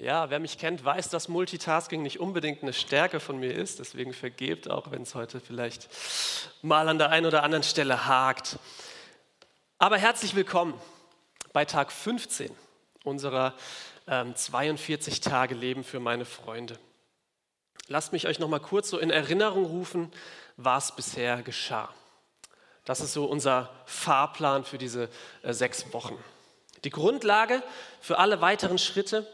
Ja, wer mich kennt, weiß, dass Multitasking nicht unbedingt eine Stärke von mir ist. Deswegen vergebt, auch wenn es heute vielleicht mal an der einen oder anderen Stelle hakt. Aber herzlich willkommen bei Tag 15 unserer ähm, 42 Tage Leben für meine Freunde. Lasst mich euch noch mal kurz so in Erinnerung rufen, was bisher geschah. Das ist so unser Fahrplan für diese äh, sechs Wochen. Die Grundlage für alle weiteren Schritte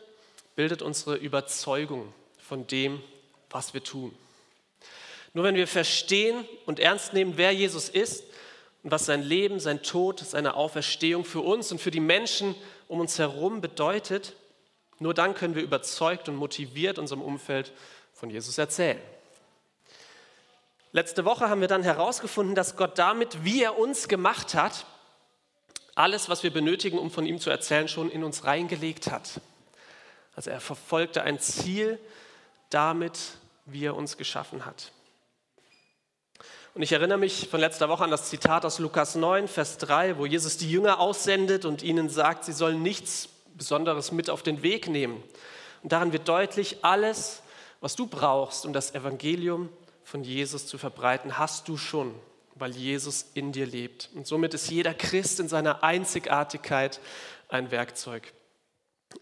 bildet unsere Überzeugung von dem, was wir tun. Nur wenn wir verstehen und ernst nehmen, wer Jesus ist und was sein Leben, sein Tod, seine Auferstehung für uns und für die Menschen um uns herum bedeutet, nur dann können wir überzeugt und motiviert unserem Umfeld von Jesus erzählen. Letzte Woche haben wir dann herausgefunden, dass Gott damit, wie er uns gemacht hat, alles, was wir benötigen, um von ihm zu erzählen, schon in uns reingelegt hat. Also er verfolgte ein Ziel damit, wie er uns geschaffen hat. Und ich erinnere mich von letzter Woche an das Zitat aus Lukas 9, Vers 3, wo Jesus die Jünger aussendet und ihnen sagt, sie sollen nichts Besonderes mit auf den Weg nehmen. Und daran wird deutlich, alles, was du brauchst, um das Evangelium von Jesus zu verbreiten, hast du schon, weil Jesus in dir lebt. Und somit ist jeder Christ in seiner Einzigartigkeit ein Werkzeug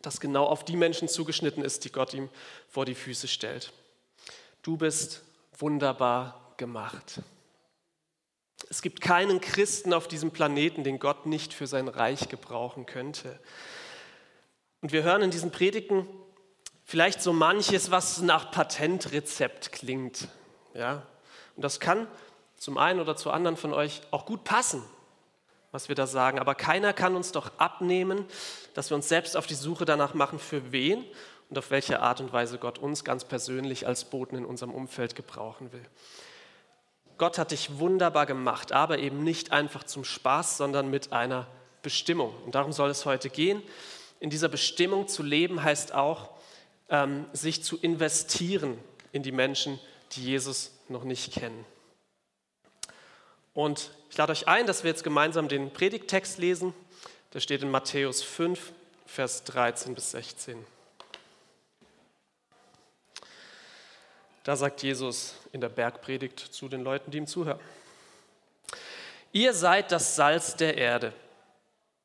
das genau auf die Menschen zugeschnitten ist, die Gott ihm vor die Füße stellt. Du bist wunderbar gemacht. Es gibt keinen Christen auf diesem Planeten, den Gott nicht für sein Reich gebrauchen könnte. Und wir hören in diesen Predigten vielleicht so manches, was nach Patentrezept klingt. Ja? Und das kann zum einen oder zu anderen von euch auch gut passen was wir da sagen. Aber keiner kann uns doch abnehmen, dass wir uns selbst auf die Suche danach machen, für wen und auf welche Art und Weise Gott uns ganz persönlich als Boten in unserem Umfeld gebrauchen will. Gott hat dich wunderbar gemacht, aber eben nicht einfach zum Spaß, sondern mit einer Bestimmung. Und darum soll es heute gehen. In dieser Bestimmung zu leben heißt auch, ähm, sich zu investieren in die Menschen, die Jesus noch nicht kennen. Und ich lade euch ein, dass wir jetzt gemeinsam den Predigttext lesen. Der steht in Matthäus 5, Vers 13 bis 16. Da sagt Jesus in der Bergpredigt zu den Leuten, die ihm zuhören. Ihr seid das Salz der Erde.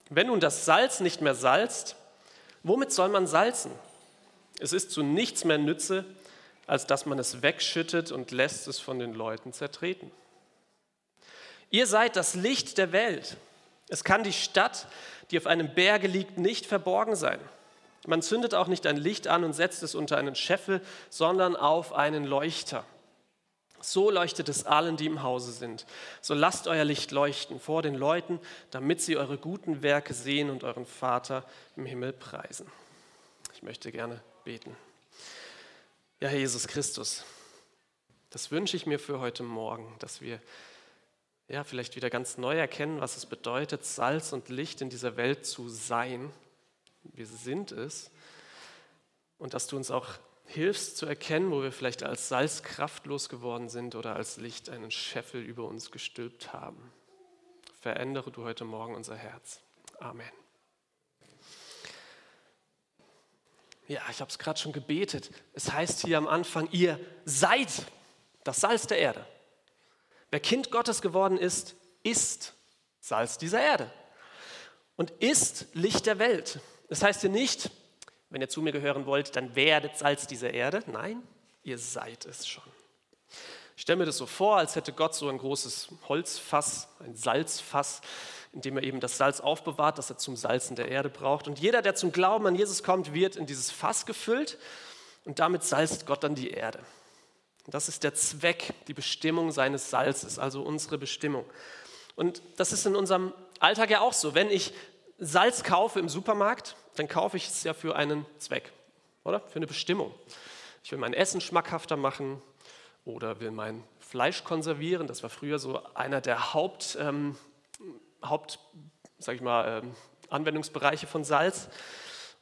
Wenn nun das Salz nicht mehr salzt, womit soll man salzen? Es ist zu nichts mehr Nütze, als dass man es wegschüttet und lässt es von den Leuten zertreten. Ihr seid das Licht der Welt. Es kann die Stadt, die auf einem Berge liegt, nicht verborgen sein. Man zündet auch nicht ein Licht an und setzt es unter einen Scheffel, sondern auf einen Leuchter. So leuchtet es allen, die im Hause sind. So lasst euer Licht leuchten vor den Leuten, damit sie eure guten Werke sehen und euren Vater im Himmel preisen. Ich möchte gerne beten. Ja, Herr Jesus Christus, das wünsche ich mir für heute Morgen, dass wir ja, vielleicht wieder ganz neu erkennen, was es bedeutet, Salz und Licht in dieser Welt zu sein. Wir sind es. Und dass du uns auch hilfst zu erkennen, wo wir vielleicht als Salz kraftlos geworden sind oder als Licht einen Scheffel über uns gestülpt haben. Verändere du heute Morgen unser Herz. Amen. Ja, ich habe es gerade schon gebetet. Es heißt hier am Anfang, ihr seid das Salz der Erde. Wer Kind Gottes geworden ist, ist Salz dieser Erde und ist Licht der Welt. Das heißt hier nicht, wenn ihr zu mir gehören wollt, dann werdet Salz dieser Erde. Nein, ihr seid es schon. Ich stelle mir das so vor, als hätte Gott so ein großes Holzfass, ein Salzfass, in dem er eben das Salz aufbewahrt, das er zum Salzen der Erde braucht. Und jeder, der zum Glauben an Jesus kommt, wird in dieses Fass gefüllt und damit salzt Gott dann die Erde. Das ist der Zweck, die Bestimmung seines Salzes, also unsere Bestimmung. Und das ist in unserem Alltag ja auch so. Wenn ich Salz kaufe im Supermarkt, dann kaufe ich es ja für einen Zweck, oder? Für eine Bestimmung. Ich will mein Essen schmackhafter machen oder will mein Fleisch konservieren. Das war früher so einer der Haupt, ähm, Haupt sag ich mal, ähm, Anwendungsbereiche von Salz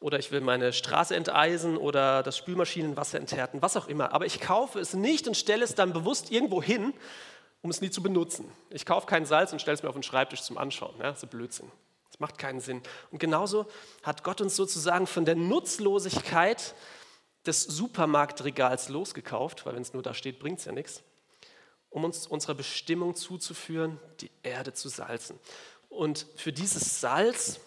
oder ich will meine Straße enteisen oder das Spülmaschinenwasser enthärten, was auch immer. Aber ich kaufe es nicht und stelle es dann bewusst irgendwo hin, um es nie zu benutzen. Ich kaufe kein Salz und stelle es mir auf den Schreibtisch zum Anschauen. Ja, das ist Blödsinn. Das macht keinen Sinn. Und genauso hat Gott uns sozusagen von der Nutzlosigkeit des Supermarktregals losgekauft, weil wenn es nur da steht, bringt es ja nichts, um uns unserer Bestimmung zuzuführen, die Erde zu salzen. Und für dieses Salz,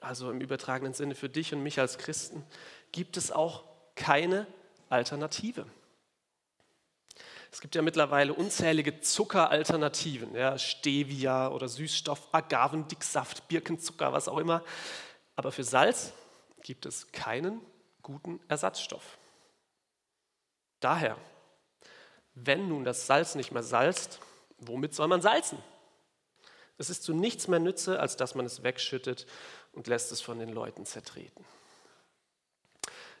also im übertragenen Sinne für dich und mich als Christen, gibt es auch keine Alternative. Es gibt ja mittlerweile unzählige Zuckeralternativen, ja, Stevia oder Süßstoff, Agavendicksaft, Birkenzucker, was auch immer. Aber für Salz gibt es keinen guten Ersatzstoff. Daher, wenn nun das Salz nicht mehr salzt, womit soll man salzen? Es ist zu nichts mehr Nütze, als dass man es wegschüttet und lässt es von den Leuten zertreten.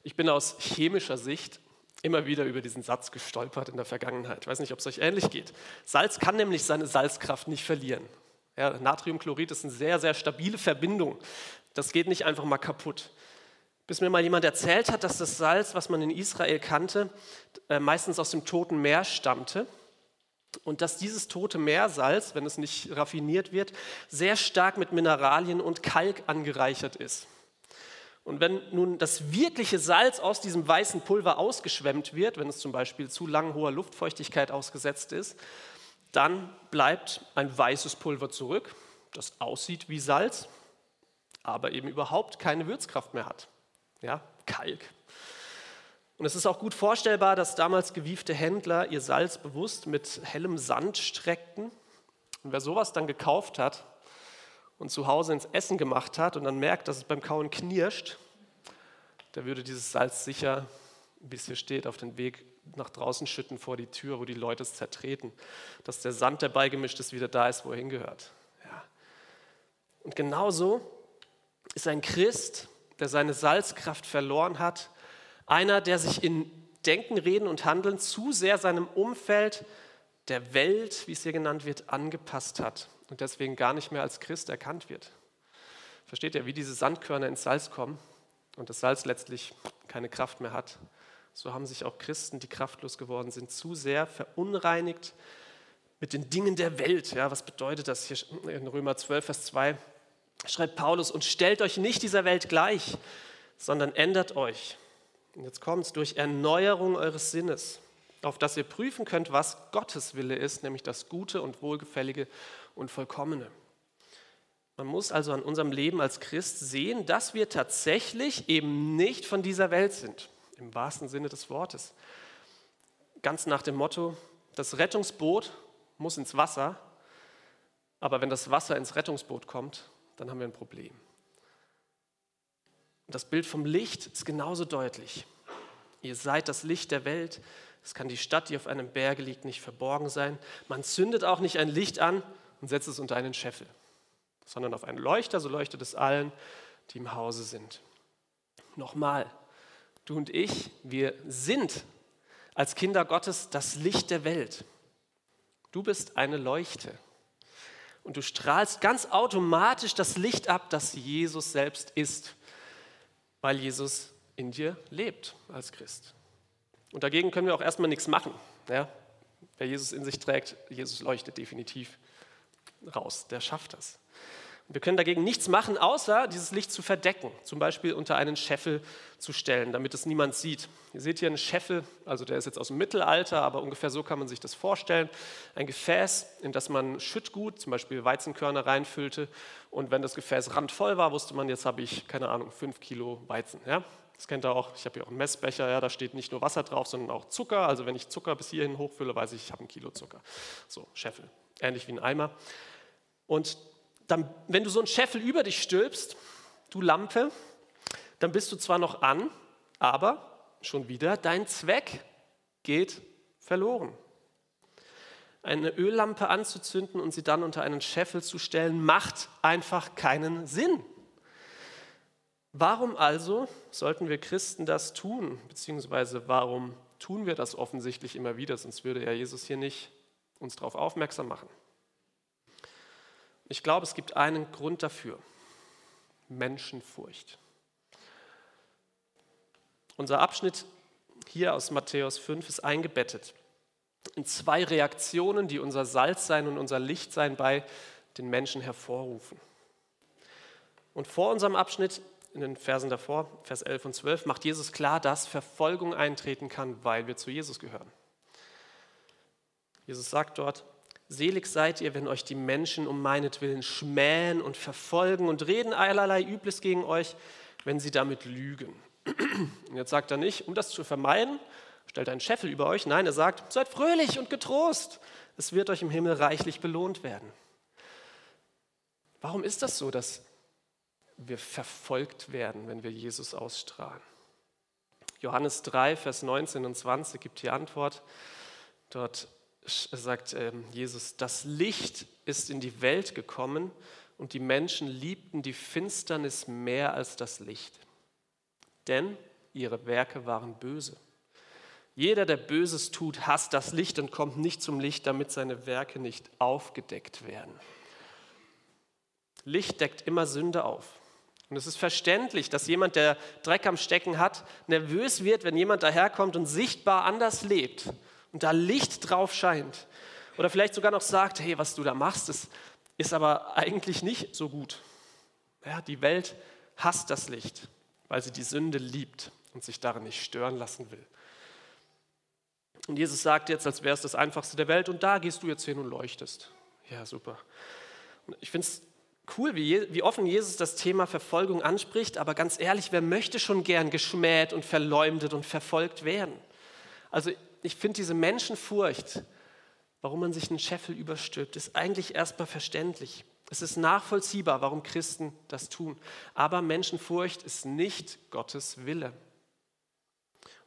Ich bin aus chemischer Sicht immer wieder über diesen Satz gestolpert in der Vergangenheit. Ich weiß nicht, ob es euch ähnlich geht. Salz kann nämlich seine Salzkraft nicht verlieren. Ja, Natriumchlorid ist eine sehr, sehr stabile Verbindung. Das geht nicht einfach mal kaputt. Bis mir mal jemand erzählt hat, dass das Salz, was man in Israel kannte, äh, meistens aus dem Toten Meer stammte. Und dass dieses tote Meersalz, wenn es nicht raffiniert wird, sehr stark mit Mineralien und Kalk angereichert ist. Und wenn nun das wirkliche Salz aus diesem weißen Pulver ausgeschwemmt wird, wenn es zum Beispiel zu lang hoher Luftfeuchtigkeit ausgesetzt ist, dann bleibt ein weißes Pulver zurück, das aussieht wie Salz, aber eben überhaupt keine Würzkraft mehr hat. Ja, Kalk. Und es ist auch gut vorstellbar, dass damals gewiefte Händler ihr Salz bewusst mit hellem Sand streckten. Und wer sowas dann gekauft hat, und zu Hause ins Essen gemacht hat und dann merkt, dass es beim Kauen knirscht, der würde dieses Salz sicher, wie es hier steht, auf den Weg nach draußen schütten vor die Tür, wo die Leute es zertreten, dass der Sand, der beigemischt ist, wieder da ist, wo er hingehört. Ja. Und genauso ist ein Christ, der seine Salzkraft verloren hat, einer, der sich in Denken, Reden und Handeln zu sehr seinem Umfeld, der Welt, wie es hier genannt wird, angepasst hat und deswegen gar nicht mehr als Christ erkannt wird. Versteht ihr, wie diese Sandkörner ins Salz kommen und das Salz letztlich keine Kraft mehr hat? So haben sich auch Christen, die kraftlos geworden sind, zu sehr verunreinigt mit den Dingen der Welt. Ja, was bedeutet das hier in Römer 12, Vers 2? Schreibt Paulus, und stellt euch nicht dieser Welt gleich, sondern ändert euch. Und jetzt kommt es durch Erneuerung eures Sinnes auf das ihr prüfen könnt, was Gottes Wille ist, nämlich das Gute und Wohlgefällige und Vollkommene. Man muss also an unserem Leben als Christ sehen, dass wir tatsächlich eben nicht von dieser Welt sind, im wahrsten Sinne des Wortes. Ganz nach dem Motto, das Rettungsboot muss ins Wasser, aber wenn das Wasser ins Rettungsboot kommt, dann haben wir ein Problem. Das Bild vom Licht ist genauso deutlich. Ihr seid das Licht der Welt. Es kann die Stadt, die auf einem Berge liegt, nicht verborgen sein. Man zündet auch nicht ein Licht an und setzt es unter einen Scheffel, sondern auf einen Leuchter, so leuchtet es allen, die im Hause sind. Nochmal, du und ich, wir sind als Kinder Gottes das Licht der Welt. Du bist eine Leuchte. Und du strahlst ganz automatisch das Licht ab, das Jesus selbst ist, weil Jesus in dir lebt als Christ. Und dagegen können wir auch erstmal nichts machen. Ja? Wer Jesus in sich trägt, Jesus leuchtet definitiv raus, der schafft das. Wir können dagegen nichts machen, außer dieses Licht zu verdecken, zum Beispiel unter einen Scheffel zu stellen, damit es niemand sieht. Ihr seht hier einen Scheffel, also der ist jetzt aus dem Mittelalter, aber ungefähr so kann man sich das vorstellen. Ein Gefäß, in das man Schüttgut, zum Beispiel Weizenkörner, reinfüllte. Und wenn das Gefäß randvoll war, wusste man, jetzt habe ich, keine Ahnung, fünf Kilo Weizen. Ja? Das kennt ihr auch. Ich habe hier auch einen Messbecher, ja, da steht nicht nur Wasser drauf, sondern auch Zucker. Also wenn ich Zucker bis hierhin hochfülle, weiß ich, ich habe ein Kilo Zucker. So, Scheffel. Ähnlich wie ein Eimer. Und dann, wenn du so einen Scheffel über dich stülpst, du Lampe, dann bist du zwar noch an, aber schon wieder dein Zweck geht verloren. Eine Öllampe anzuzünden und sie dann unter einen Scheffel zu stellen, macht einfach keinen Sinn. Warum also sollten wir Christen das tun? Beziehungsweise warum tun wir das offensichtlich immer wieder? Sonst würde ja Jesus hier nicht uns darauf aufmerksam machen. Ich glaube, es gibt einen Grund dafür. Menschenfurcht. Unser Abschnitt hier aus Matthäus 5 ist eingebettet in zwei Reaktionen, die unser Salzsein und unser Lichtsein bei den Menschen hervorrufen. Und vor unserem Abschnitt, in den Versen davor, Vers 11 und 12, macht Jesus klar, dass Verfolgung eintreten kann, weil wir zu Jesus gehören. Jesus sagt dort, Selig seid ihr, wenn euch die Menschen um meinetwillen schmähen und verfolgen und reden allerlei Übles gegen euch, wenn sie damit lügen. Und jetzt sagt er nicht, um das zu vermeiden, stellt einen Scheffel über euch. Nein, er sagt, seid fröhlich und getrost. Es wird euch im Himmel reichlich belohnt werden. Warum ist das so, dass wir verfolgt werden, wenn wir Jesus ausstrahlen? Johannes 3, Vers 19 und 20 gibt die Antwort. Dort sagt ähm, Jesus, das Licht ist in die Welt gekommen und die Menschen liebten die Finsternis mehr als das Licht, denn ihre Werke waren böse. Jeder, der Böses tut, hasst das Licht und kommt nicht zum Licht, damit seine Werke nicht aufgedeckt werden. Licht deckt immer Sünde auf. Und es ist verständlich, dass jemand, der Dreck am Stecken hat, nervös wird, wenn jemand daherkommt und sichtbar anders lebt und da Licht drauf scheint. Oder vielleicht sogar noch sagt, hey, was du da machst, das ist aber eigentlich nicht so gut. Ja, die Welt hasst das Licht, weil sie die Sünde liebt und sich darin nicht stören lassen will. Und Jesus sagt jetzt, als wäre es das Einfachste der Welt, und da gehst du jetzt hin und leuchtest. Ja, super. Ich finde es cool, wie, wie offen Jesus das Thema Verfolgung anspricht, aber ganz ehrlich, wer möchte schon gern geschmäht und verleumdet und verfolgt werden? Also ich finde diese Menschenfurcht, warum man sich einen Scheffel überstülpt, ist eigentlich erstmal verständlich. Es ist nachvollziehbar, warum Christen das tun. Aber Menschenfurcht ist nicht Gottes Wille.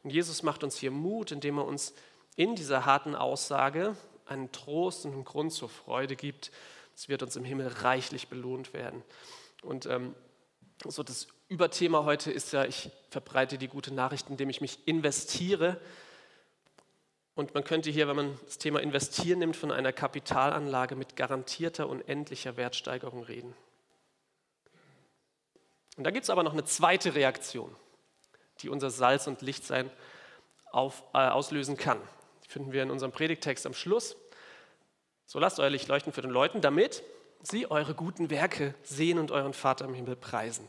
Und Jesus macht uns hier Mut, indem er uns in dieser harten Aussage einen Trost und einen Grund zur Freude gibt. Es wird uns im Himmel reichlich belohnt werden. Und ähm, so das Überthema heute ist ja, ich verbreite die gute Nachricht, indem ich mich investiere und man könnte hier, wenn man das Thema Investieren nimmt, von einer Kapitalanlage mit garantierter unendlicher Wertsteigerung reden. Und da gibt es aber noch eine zweite Reaktion, die unser Salz- und Lichtsein auf, äh, auslösen kann. Die finden wir in unserem Predigtext am Schluss. So lasst euer Licht leuchten für den Leuten, damit sie eure guten Werke sehen und euren Vater im Himmel preisen.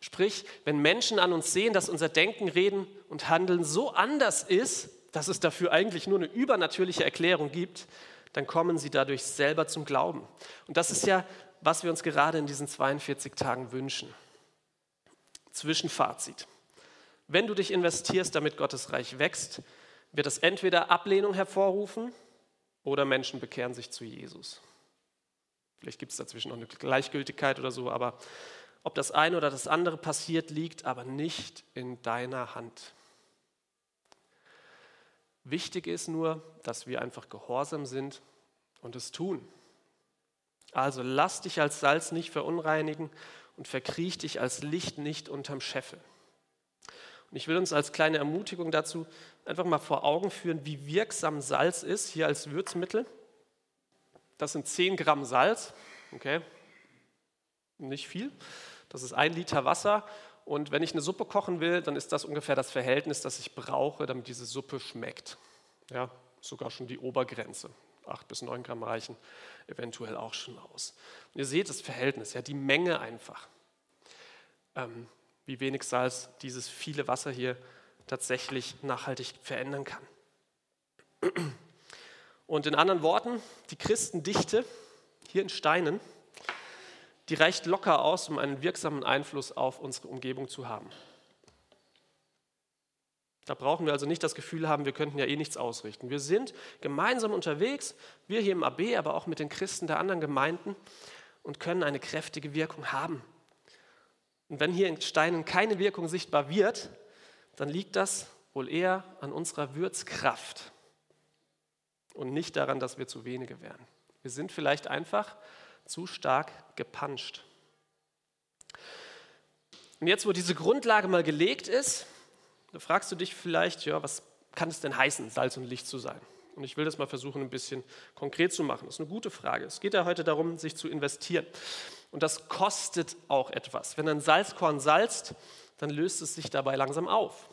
Sprich, wenn Menschen an uns sehen, dass unser Denken, Reden und Handeln so anders ist, dass es dafür eigentlich nur eine übernatürliche Erklärung gibt, dann kommen sie dadurch selber zum Glauben. Und das ist ja, was wir uns gerade in diesen 42 Tagen wünschen. Zwischenfazit. Wenn du dich investierst, damit Gottes Reich wächst, wird es entweder Ablehnung hervorrufen oder Menschen bekehren sich zu Jesus. Vielleicht gibt es dazwischen noch eine Gleichgültigkeit oder so, aber ob das eine oder das andere passiert, liegt aber nicht in deiner Hand. Wichtig ist nur, dass wir einfach gehorsam sind und es tun. Also lass dich als Salz nicht verunreinigen und verkriech dich als Licht nicht unterm Scheffel. Und ich will uns als kleine Ermutigung dazu einfach mal vor Augen führen, wie wirksam Salz ist, hier als Würzmittel. Das sind 10 Gramm Salz, okay, nicht viel. Das ist ein Liter Wasser und wenn ich eine Suppe kochen will, dann ist das ungefähr das Verhältnis, das ich brauche, damit diese Suppe schmeckt. Ja, sogar schon die Obergrenze. Acht bis neun Gramm reichen eventuell auch schon aus. Und ihr seht das Verhältnis, ja, die Menge einfach. Ähm, wie wenig Salz dieses viele Wasser hier tatsächlich nachhaltig verändern kann. Und in anderen Worten, die Christendichte hier in Steinen die reicht locker aus, um einen wirksamen Einfluss auf unsere Umgebung zu haben. Da brauchen wir also nicht das Gefühl haben, wir könnten ja eh nichts ausrichten. Wir sind gemeinsam unterwegs, wir hier im AB, aber auch mit den Christen der anderen Gemeinden und können eine kräftige Wirkung haben. Und wenn hier in Steinen keine Wirkung sichtbar wird, dann liegt das wohl eher an unserer Würzkraft und nicht daran, dass wir zu wenige wären. Wir sind vielleicht einfach zu stark gepanscht. Und jetzt, wo diese Grundlage mal gelegt ist, da fragst du dich vielleicht, ja, was kann es denn heißen, Salz und Licht zu sein? Und ich will das mal versuchen, ein bisschen konkret zu machen. Das ist eine gute Frage. Es geht ja heute darum, sich zu investieren. Und das kostet auch etwas. Wenn ein Salzkorn salzt, dann löst es sich dabei langsam auf.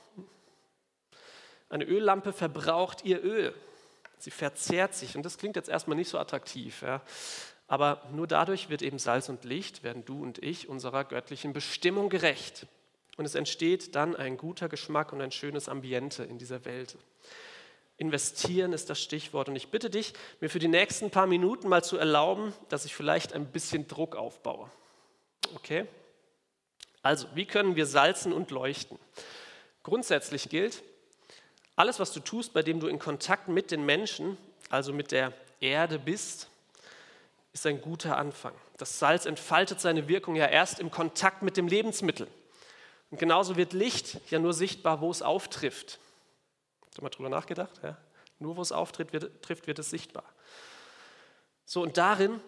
Eine Öllampe verbraucht ihr Öl. Sie verzehrt sich. Und das klingt jetzt erstmal nicht so attraktiv. Ja. Aber nur dadurch wird eben Salz und Licht, werden du und ich unserer göttlichen Bestimmung gerecht. Und es entsteht dann ein guter Geschmack und ein schönes Ambiente in dieser Welt. Investieren ist das Stichwort. Und ich bitte dich, mir für die nächsten paar Minuten mal zu erlauben, dass ich vielleicht ein bisschen Druck aufbaue. Okay? Also, wie können wir salzen und leuchten? Grundsätzlich gilt, alles, was du tust, bei dem du in Kontakt mit den Menschen, also mit der Erde bist, ist ein guter Anfang. Das Salz entfaltet seine Wirkung ja erst im Kontakt mit dem Lebensmittel. Und genauso wird Licht ja nur sichtbar, wo es auftrifft. Hast du mal drüber nachgedacht? Ja? Nur wo es auftritt, wird, trifft, wird es sichtbar. So, und darin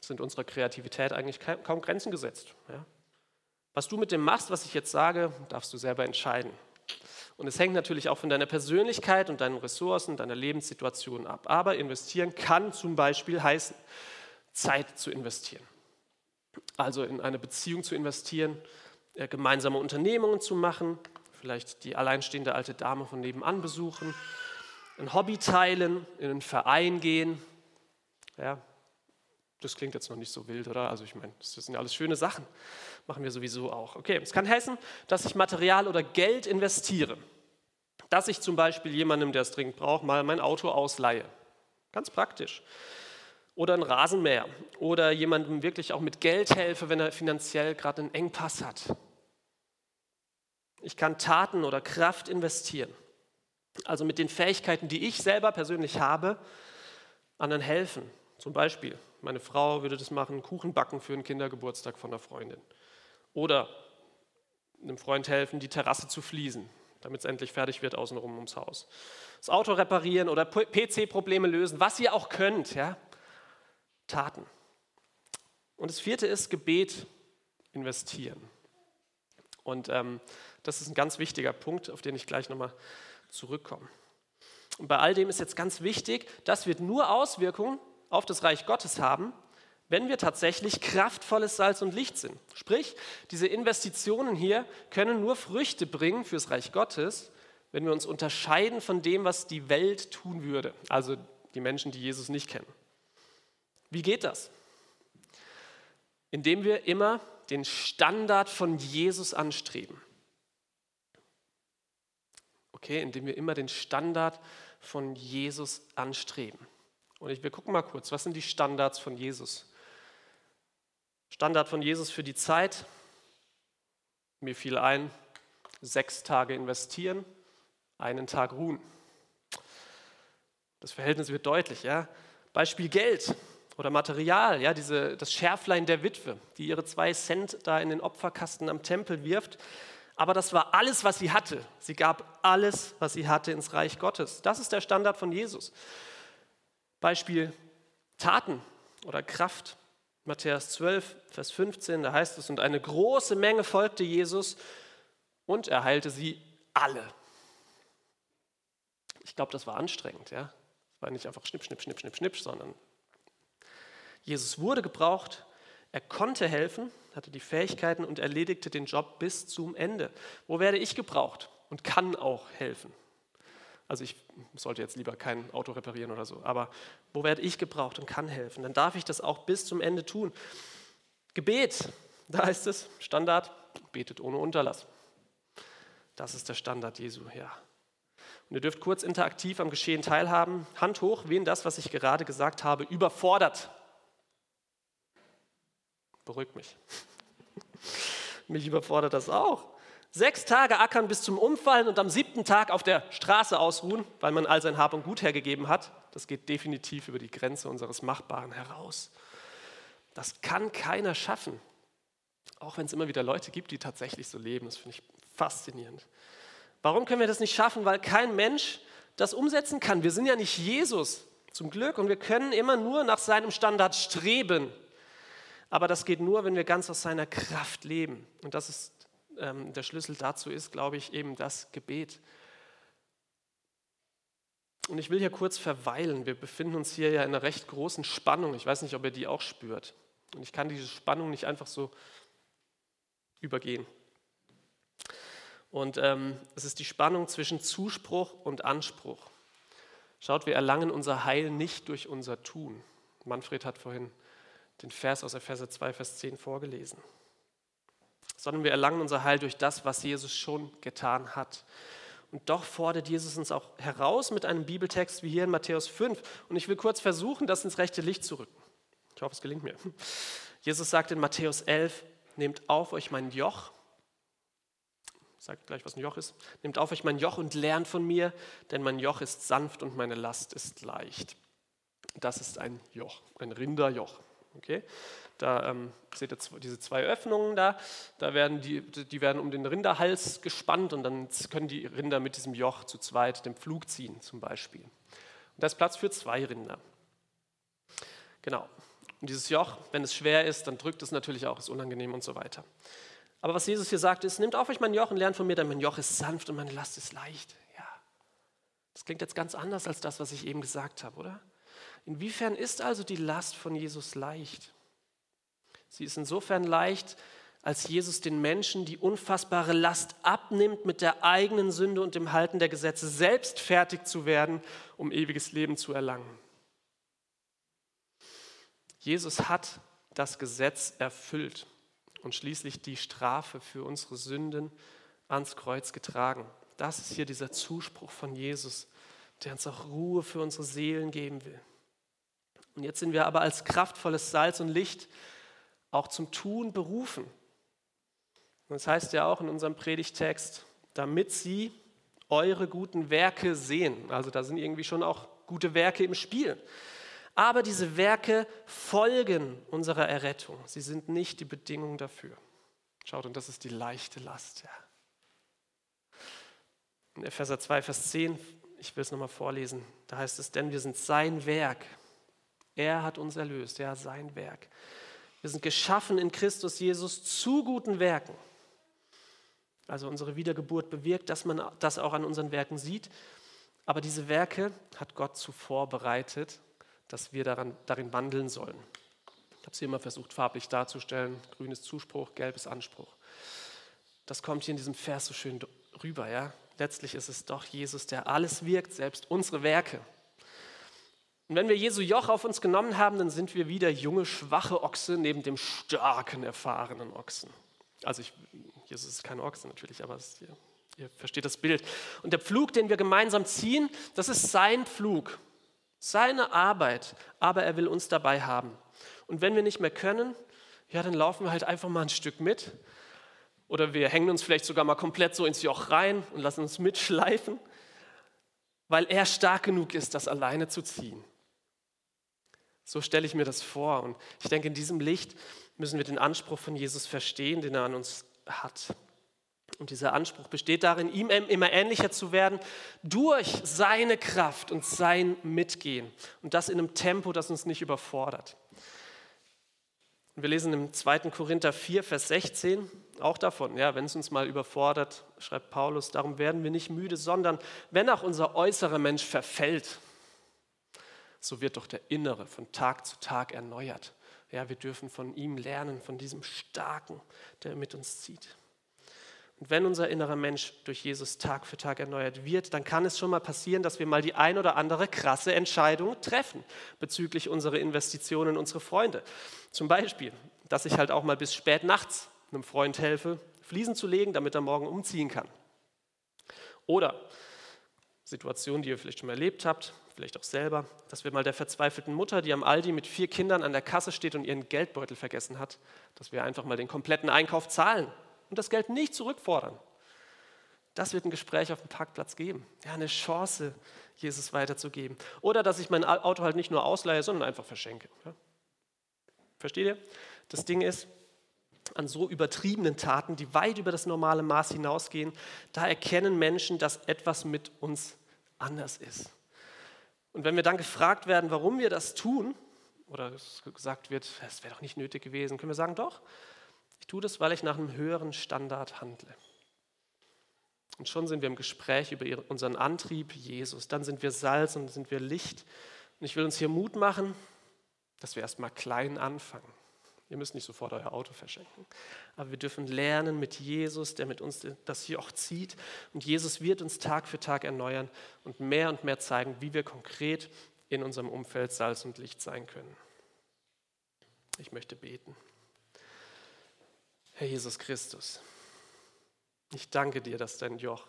sind unserer Kreativität eigentlich kaum Grenzen gesetzt. Ja? Was du mit dem machst, was ich jetzt sage, darfst du selber entscheiden. Und es hängt natürlich auch von deiner Persönlichkeit und deinen Ressourcen, deiner Lebenssituation ab. Aber investieren kann zum Beispiel heißen, Zeit zu investieren. Also in eine Beziehung zu investieren, äh, gemeinsame Unternehmungen zu machen, vielleicht die alleinstehende alte Dame von nebenan besuchen, ein Hobby teilen, in einen Verein gehen. Ja, das klingt jetzt noch nicht so wild, oder? Also ich meine, das sind ja alles schöne Sachen. Machen wir sowieso auch. Okay, es kann heißen, dass ich Material oder Geld investiere. Dass ich zum Beispiel jemandem, der es dringend braucht, mal mein Auto ausleihe. Ganz praktisch. Oder ein Rasenmäher. Oder jemandem wirklich auch mit Geld helfe, wenn er finanziell gerade einen Engpass hat. Ich kann Taten oder Kraft investieren. Also mit den Fähigkeiten, die ich selber persönlich habe, anderen helfen. Zum Beispiel, meine Frau würde das machen, Kuchen backen für einen Kindergeburtstag von einer Freundin. Oder einem Freund helfen, die Terrasse zu fließen, damit es endlich fertig wird außenrum ums Haus. Das Auto reparieren oder PC-Probleme lösen, was ihr auch könnt. Ja? Taten. Und das vierte ist Gebet investieren. Und ähm, das ist ein ganz wichtiger Punkt, auf den ich gleich nochmal zurückkomme. Und bei all dem ist jetzt ganz wichtig, das wird nur Auswirkungen auf das Reich Gottes haben, wenn wir tatsächlich kraftvolles Salz und Licht sind. Sprich, diese Investitionen hier können nur Früchte bringen fürs Reich Gottes, wenn wir uns unterscheiden von dem, was die Welt tun würde, also die Menschen, die Jesus nicht kennen. Wie geht das? Indem wir immer den Standard von Jesus anstreben. Okay, indem wir immer den Standard von Jesus anstreben. Und ich, wir gucken mal kurz, was sind die Standards von Jesus? Standard von Jesus für die Zeit. Mir fiel ein, sechs Tage investieren, einen Tag ruhen. Das Verhältnis wird deutlich. Ja? Beispiel Geld oder Material, ja, diese, das Schärflein der Witwe, die ihre zwei Cent da in den Opferkasten am Tempel wirft. Aber das war alles, was sie hatte. Sie gab alles, was sie hatte, ins Reich Gottes. Das ist der Standard von Jesus. Beispiel Taten oder Kraft. Matthäus 12, Vers 15, da heißt es, und eine große Menge folgte Jesus und er heilte sie alle. Ich glaube, das war anstrengend, ja. Es war nicht einfach schnipp, schnipp, schnipp, schnipp, schnipp, sondern Jesus wurde gebraucht, er konnte helfen, hatte die Fähigkeiten und erledigte den Job bis zum Ende. Wo werde ich gebraucht und kann auch helfen? Also ich sollte jetzt lieber kein Auto reparieren oder so, aber wo werde ich gebraucht und kann helfen? Dann darf ich das auch bis zum Ende tun. Gebet, da heißt es, Standard, betet ohne Unterlass. Das ist der Standard Jesu, ja. Und ihr dürft kurz interaktiv am Geschehen teilhaben. Hand hoch, wen das, was ich gerade gesagt habe, überfordert. Beruhigt mich. mich überfordert das auch. Sechs Tage ackern bis zum Umfallen und am siebten Tag auf der Straße ausruhen, weil man all sein Hab und Gut hergegeben hat, das geht definitiv über die Grenze unseres Machbaren heraus. Das kann keiner schaffen. Auch wenn es immer wieder Leute gibt, die tatsächlich so leben. Das finde ich faszinierend. Warum können wir das nicht schaffen? Weil kein Mensch das umsetzen kann. Wir sind ja nicht Jesus, zum Glück. Und wir können immer nur nach seinem Standard streben. Aber das geht nur, wenn wir ganz aus seiner Kraft leben. Und das ist ähm, der Schlüssel dazu ist, glaube ich, eben das Gebet. Und ich will hier kurz verweilen. Wir befinden uns hier ja in einer recht großen Spannung. Ich weiß nicht, ob ihr die auch spürt. Und ich kann diese Spannung nicht einfach so übergehen. Und ähm, es ist die Spannung zwischen Zuspruch und Anspruch. Schaut, wir erlangen unser Heil nicht durch unser Tun. Manfred hat vorhin den Vers aus Epheser 2, Vers 10 vorgelesen. Sondern wir erlangen unser Heil durch das, was Jesus schon getan hat. Und doch fordert Jesus uns auch heraus mit einem Bibeltext wie hier in Matthäus 5. Und ich will kurz versuchen, das ins rechte Licht zu rücken. Ich hoffe, es gelingt mir. Jesus sagt in Matthäus 11, nehmt auf euch mein Joch. Sagt gleich, was ein Joch ist. Nehmt auf euch mein Joch und lernt von mir, denn mein Joch ist sanft und meine Last ist leicht. Das ist ein Joch, ein Rinderjoch. Okay? Da ähm, seht ihr diese zwei Öffnungen da, da werden die, die werden um den Rinderhals gespannt und dann können die Rinder mit diesem Joch zu zweit den Pflug ziehen zum Beispiel. Und da ist Platz für zwei Rinder. Genau. Und dieses Joch, wenn es schwer ist, dann drückt es natürlich auch, ist unangenehm und so weiter. Aber was Jesus hier sagt, ist, nehmt auf euch mein Joch und lernt von mir, denn mein Joch ist sanft und meine Last ist leicht. Ja, das klingt jetzt ganz anders als das, was ich eben gesagt habe, oder? Inwiefern ist also die Last von Jesus leicht? Sie ist insofern leicht, als Jesus den Menschen die unfassbare Last abnimmt, mit der eigenen Sünde und dem Halten der Gesetze selbst fertig zu werden, um ewiges Leben zu erlangen. Jesus hat das Gesetz erfüllt und schließlich die Strafe für unsere Sünden ans Kreuz getragen. Das ist hier dieser Zuspruch von Jesus, der uns auch Ruhe für unsere Seelen geben will. Und jetzt sind wir aber als kraftvolles Salz und Licht auch zum Tun berufen. Und das heißt ja auch in unserem Predigtext, damit sie eure guten Werke sehen. Also da sind irgendwie schon auch gute Werke im Spiel. Aber diese Werke folgen unserer Errettung. Sie sind nicht die Bedingung dafür. Schaut, und das ist die leichte Last. Ja. In Epheser 2, Vers 10, ich will es nochmal vorlesen, da heißt es, denn wir sind sein Werk. Er hat uns erlöst, ja, sein Werk. Wir sind geschaffen in Christus Jesus zu guten Werken. Also unsere Wiedergeburt bewirkt, dass man das auch an unseren Werken sieht. Aber diese Werke hat Gott zuvor bereitet, dass wir daran, darin wandeln sollen. Ich habe sie immer versucht, farblich darzustellen. Grün ist Zuspruch, gelb ist Anspruch. Das kommt hier in diesem Vers so schön rüber. Ja? Letztlich ist es doch Jesus, der alles wirkt, selbst unsere Werke. Und wenn wir Jesu Joch auf uns genommen haben, dann sind wir wieder junge, schwache Ochse neben dem starken, erfahrenen Ochsen. Also ich, Jesus ist kein Ochse natürlich, aber es, ihr, ihr versteht das Bild. Und der Pflug, den wir gemeinsam ziehen, das ist sein Pflug, seine Arbeit, aber er will uns dabei haben. Und wenn wir nicht mehr können, ja, dann laufen wir halt einfach mal ein Stück mit. Oder wir hängen uns vielleicht sogar mal komplett so ins Joch rein und lassen uns mitschleifen, weil er stark genug ist, das alleine zu ziehen. So stelle ich mir das vor. Und ich denke, in diesem Licht müssen wir den Anspruch von Jesus verstehen, den er an uns hat. Und dieser Anspruch besteht darin, ihm immer ähnlicher zu werden durch seine Kraft und sein Mitgehen. Und das in einem Tempo, das uns nicht überfordert. Und wir lesen im 2. Korinther 4, Vers 16 auch davon, ja, wenn es uns mal überfordert, schreibt Paulus, darum werden wir nicht müde, sondern wenn auch unser äußerer Mensch verfällt, so wird doch der Innere von Tag zu Tag erneuert. Ja, wir dürfen von ihm lernen, von diesem Starken, der mit uns zieht. Und wenn unser innerer Mensch durch Jesus Tag für Tag erneuert wird, dann kann es schon mal passieren, dass wir mal die ein oder andere krasse Entscheidung treffen bezüglich unserer Investitionen in unsere Freunde. Zum Beispiel, dass ich halt auch mal bis spät nachts einem Freund helfe, Fliesen zu legen, damit er morgen umziehen kann. Oder Situation, die ihr vielleicht schon erlebt habt, vielleicht auch selber, dass wir mal der verzweifelten Mutter, die am Aldi mit vier Kindern an der Kasse steht und ihren Geldbeutel vergessen hat, dass wir einfach mal den kompletten Einkauf zahlen und das Geld nicht zurückfordern. Das wird ein Gespräch auf dem Parkplatz geben. Ja, eine Chance, Jesus weiterzugeben. Oder dass ich mein Auto halt nicht nur ausleihe, sondern einfach verschenke. Ja? Versteht ihr? Das Ding ist, an so übertriebenen Taten, die weit über das normale Maß hinausgehen, da erkennen Menschen, dass etwas mit uns anders ist. Und wenn wir dann gefragt werden, warum wir das tun, oder gesagt wird, es wäre doch nicht nötig gewesen, können wir sagen, doch, ich tue das, weil ich nach einem höheren Standard handle. Und schon sind wir im Gespräch über unseren Antrieb, Jesus. Dann sind wir Salz und sind wir Licht. Und ich will uns hier Mut machen, dass wir erstmal klein anfangen. Ihr müsst nicht sofort euer Auto verschenken. Aber wir dürfen lernen mit Jesus, der mit uns das auch zieht. Und Jesus wird uns Tag für Tag erneuern und mehr und mehr zeigen, wie wir konkret in unserem Umfeld Salz und Licht sein können. Ich möchte beten. Herr Jesus Christus, ich danke dir, dass dein Joch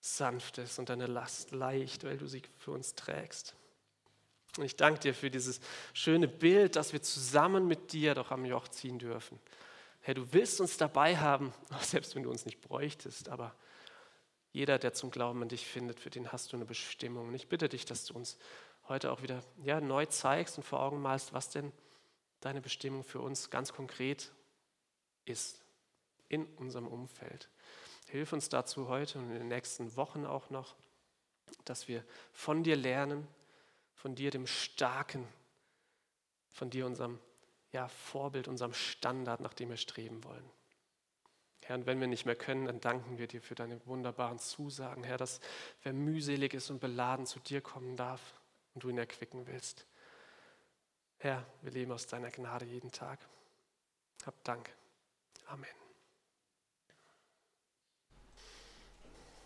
sanft ist und deine Last leicht, weil du sie für uns trägst. Und ich danke dir für dieses schöne Bild, dass wir zusammen mit dir doch am Joch ziehen dürfen. Herr, du willst uns dabei haben, selbst wenn du uns nicht bräuchtest, aber jeder, der zum Glauben an dich findet, für den hast du eine Bestimmung. Und ich bitte dich, dass du uns heute auch wieder ja, neu zeigst und vor Augen malst, was denn deine Bestimmung für uns ganz konkret ist in unserem Umfeld. Hilf uns dazu heute und in den nächsten Wochen auch noch, dass wir von dir lernen, von dir, dem Starken, von dir, unserem ja, Vorbild, unserem Standard, nach dem wir streben wollen. Herr, und wenn wir nicht mehr können, dann danken wir dir für deine wunderbaren Zusagen, Herr, dass wer mühselig ist und beladen zu dir kommen darf und du ihn erquicken willst. Herr, wir leben aus deiner Gnade jeden Tag. Hab Dank. Amen.